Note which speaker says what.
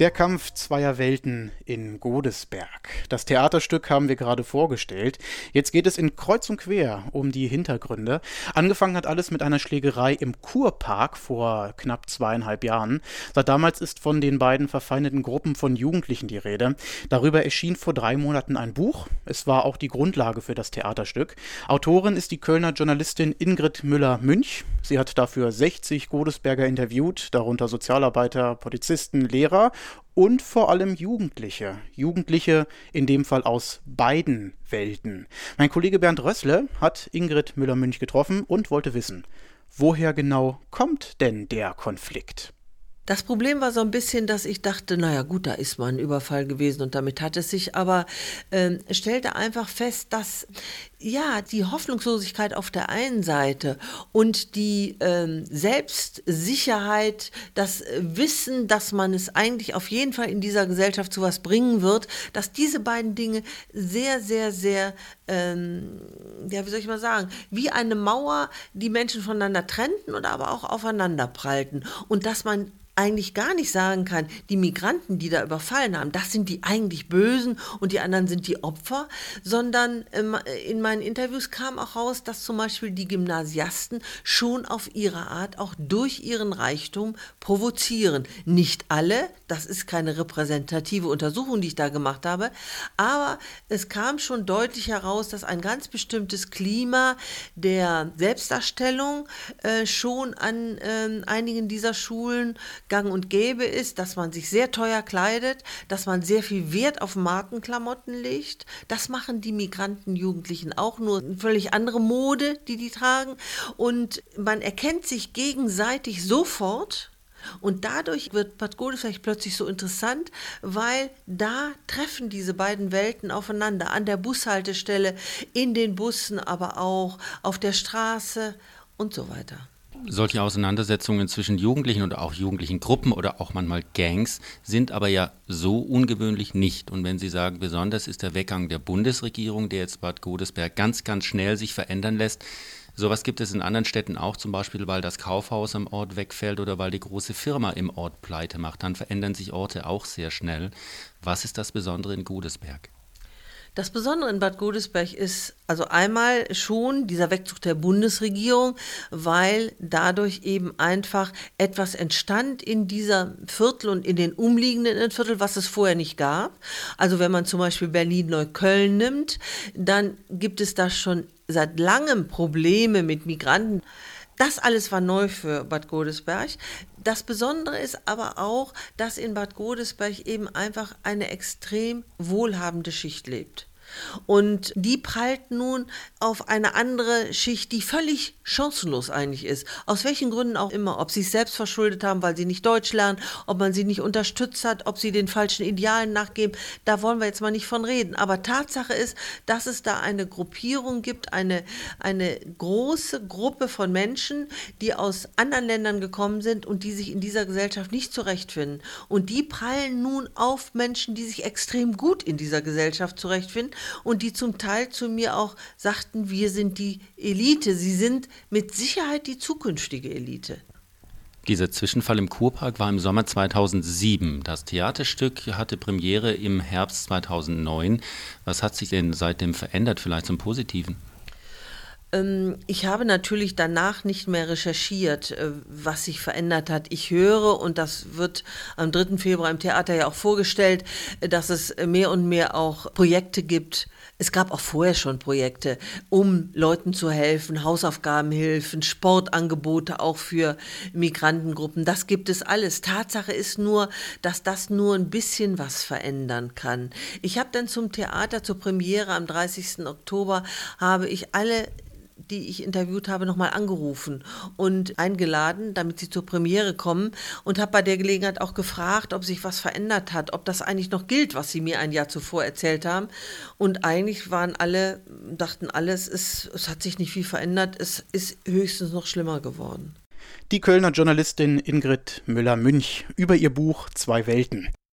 Speaker 1: Der Kampf zweier Welten in Godesberg. Das Theaterstück haben wir gerade vorgestellt. Jetzt geht es in Kreuz und Quer um die Hintergründe. Angefangen hat alles mit einer Schlägerei im Kurpark vor knapp zweieinhalb Jahren. Seit damals ist von den beiden verfeindeten Gruppen von Jugendlichen die Rede. Darüber erschien vor drei Monaten ein Buch. Es war auch die Grundlage für das Theaterstück. Autorin ist die Kölner Journalistin Ingrid Müller-Münch. Sie hat dafür 60 Godesberger interviewt, darunter Sozialarbeiter, Polizisten, Lehrer und vor allem Jugendliche. Jugendliche in dem Fall aus beiden Welten. Mein Kollege Bernd Rössle hat Ingrid Müller-Münch getroffen und wollte wissen, woher genau kommt denn der Konflikt?
Speaker 2: Das Problem war so ein bisschen, dass ich dachte, naja gut, da ist mal ein Überfall gewesen und damit hat es sich, aber äh, stellte einfach fest, dass ja die Hoffnungslosigkeit auf der einen Seite und die äh, Selbstsicherheit, das Wissen, dass man es eigentlich auf jeden Fall in dieser Gesellschaft zu was bringen wird, dass diese beiden Dinge sehr, sehr, sehr, ähm, ja, wie soll ich mal sagen, wie eine Mauer die Menschen voneinander trennten und aber auch aufeinander prallten. Und dass man eigentlich gar nicht sagen kann, die Migranten, die da überfallen haben, das sind die eigentlich Bösen und die anderen sind die Opfer, sondern ähm, in meinen Interviews kam auch raus, dass zum Beispiel die Gymnasiasten schon auf ihre Art auch durch ihren Reichtum provozieren. Nicht alle, das ist keine repräsentative Untersuchung, die ich da gemacht habe, aber es kam schon deutlich heraus, dass ein ganz bestimmtes Klima der Selbstdarstellung äh, schon an äh, einigen dieser Schulen gang und gäbe ist, dass man sich sehr teuer kleidet, dass man sehr viel Wert auf Markenklamotten legt. Das machen die Migranten, Jugendlichen auch nur eine völlig andere Mode, die die tragen. Und man erkennt sich gegenseitig sofort. Und dadurch wird Bad Godesberg plötzlich so interessant, weil da treffen diese beiden Welten aufeinander. An der Bushaltestelle, in den Bussen, aber auch auf der Straße und so weiter
Speaker 3: solche Auseinandersetzungen zwischen Jugendlichen oder auch jugendlichen Gruppen oder auch manchmal Gangs sind aber ja so ungewöhnlich nicht. Und wenn Sie sagen, besonders ist der Weggang der Bundesregierung, der jetzt Bad Godesberg ganz, ganz schnell sich verändern lässt, Sowas gibt es in anderen Städten auch, zum Beispiel, weil das Kaufhaus am Ort wegfällt oder weil die große Firma im Ort pleite macht. Dann verändern sich Orte auch sehr schnell. Was ist das Besondere in Godesberg?
Speaker 2: Das Besondere in Bad Godesberg ist also einmal schon dieser Wegzug der Bundesregierung, weil dadurch eben einfach etwas entstand in dieser Viertel und in den umliegenden Viertel, was es vorher nicht gab. Also wenn man zum Beispiel Berlin-Neukölln nimmt, dann gibt es da schon seit langem Probleme mit Migranten. Das alles war neu für Bad Godesberg. Das Besondere ist aber auch, dass in Bad Godesberg eben einfach eine extrem wohlhabende Schicht lebt. Und die prallt nun auf eine andere Schicht, die völlig chancenlos eigentlich ist. Aus welchen Gründen auch immer. Ob sie es selbst verschuldet haben, weil sie nicht Deutsch lernen, ob man sie nicht unterstützt hat, ob sie den falschen Idealen nachgeben. Da wollen wir jetzt mal nicht von reden. Aber Tatsache ist, dass es da eine Gruppierung gibt, eine, eine große Gruppe von Menschen, die aus anderen Ländern gekommen sind und die sich in dieser Gesellschaft nicht zurechtfinden. Und die prallen nun auf Menschen, die sich extrem gut in dieser Gesellschaft zurechtfinden und die zum Teil zu mir auch sagten, wir sind die Elite. Sie sind mit Sicherheit die zukünftige Elite.
Speaker 3: Dieser Zwischenfall im Kurpark war im Sommer 2007. Das Theaterstück hatte Premiere im Herbst 2009. Was hat sich denn seitdem verändert, vielleicht zum Positiven?
Speaker 2: Ähm, ich habe natürlich danach nicht mehr recherchiert, äh, was sich verändert hat. Ich höre, und das wird am 3. Februar im Theater ja auch vorgestellt, äh, dass es mehr und mehr auch Projekte gibt. Es gab auch vorher schon Projekte, um Leuten zu helfen, Hausaufgabenhilfen, Sportangebote auch für Migrantengruppen. Das gibt es alles. Tatsache ist nur, dass das nur ein bisschen was verändern kann. Ich habe dann zum Theater, zur Premiere am 30. Oktober, habe ich alle die ich interviewt habe, nochmal angerufen und eingeladen, damit sie zur Premiere kommen und habe bei der Gelegenheit auch gefragt, ob sich was verändert hat, ob das eigentlich noch gilt, was sie mir ein Jahr zuvor erzählt haben. Und eigentlich waren alle, dachten alles, es, es hat sich nicht viel verändert, es ist höchstens noch schlimmer geworden.
Speaker 1: Die Kölner Journalistin Ingrid Müller-Münch über ihr Buch Zwei Welten.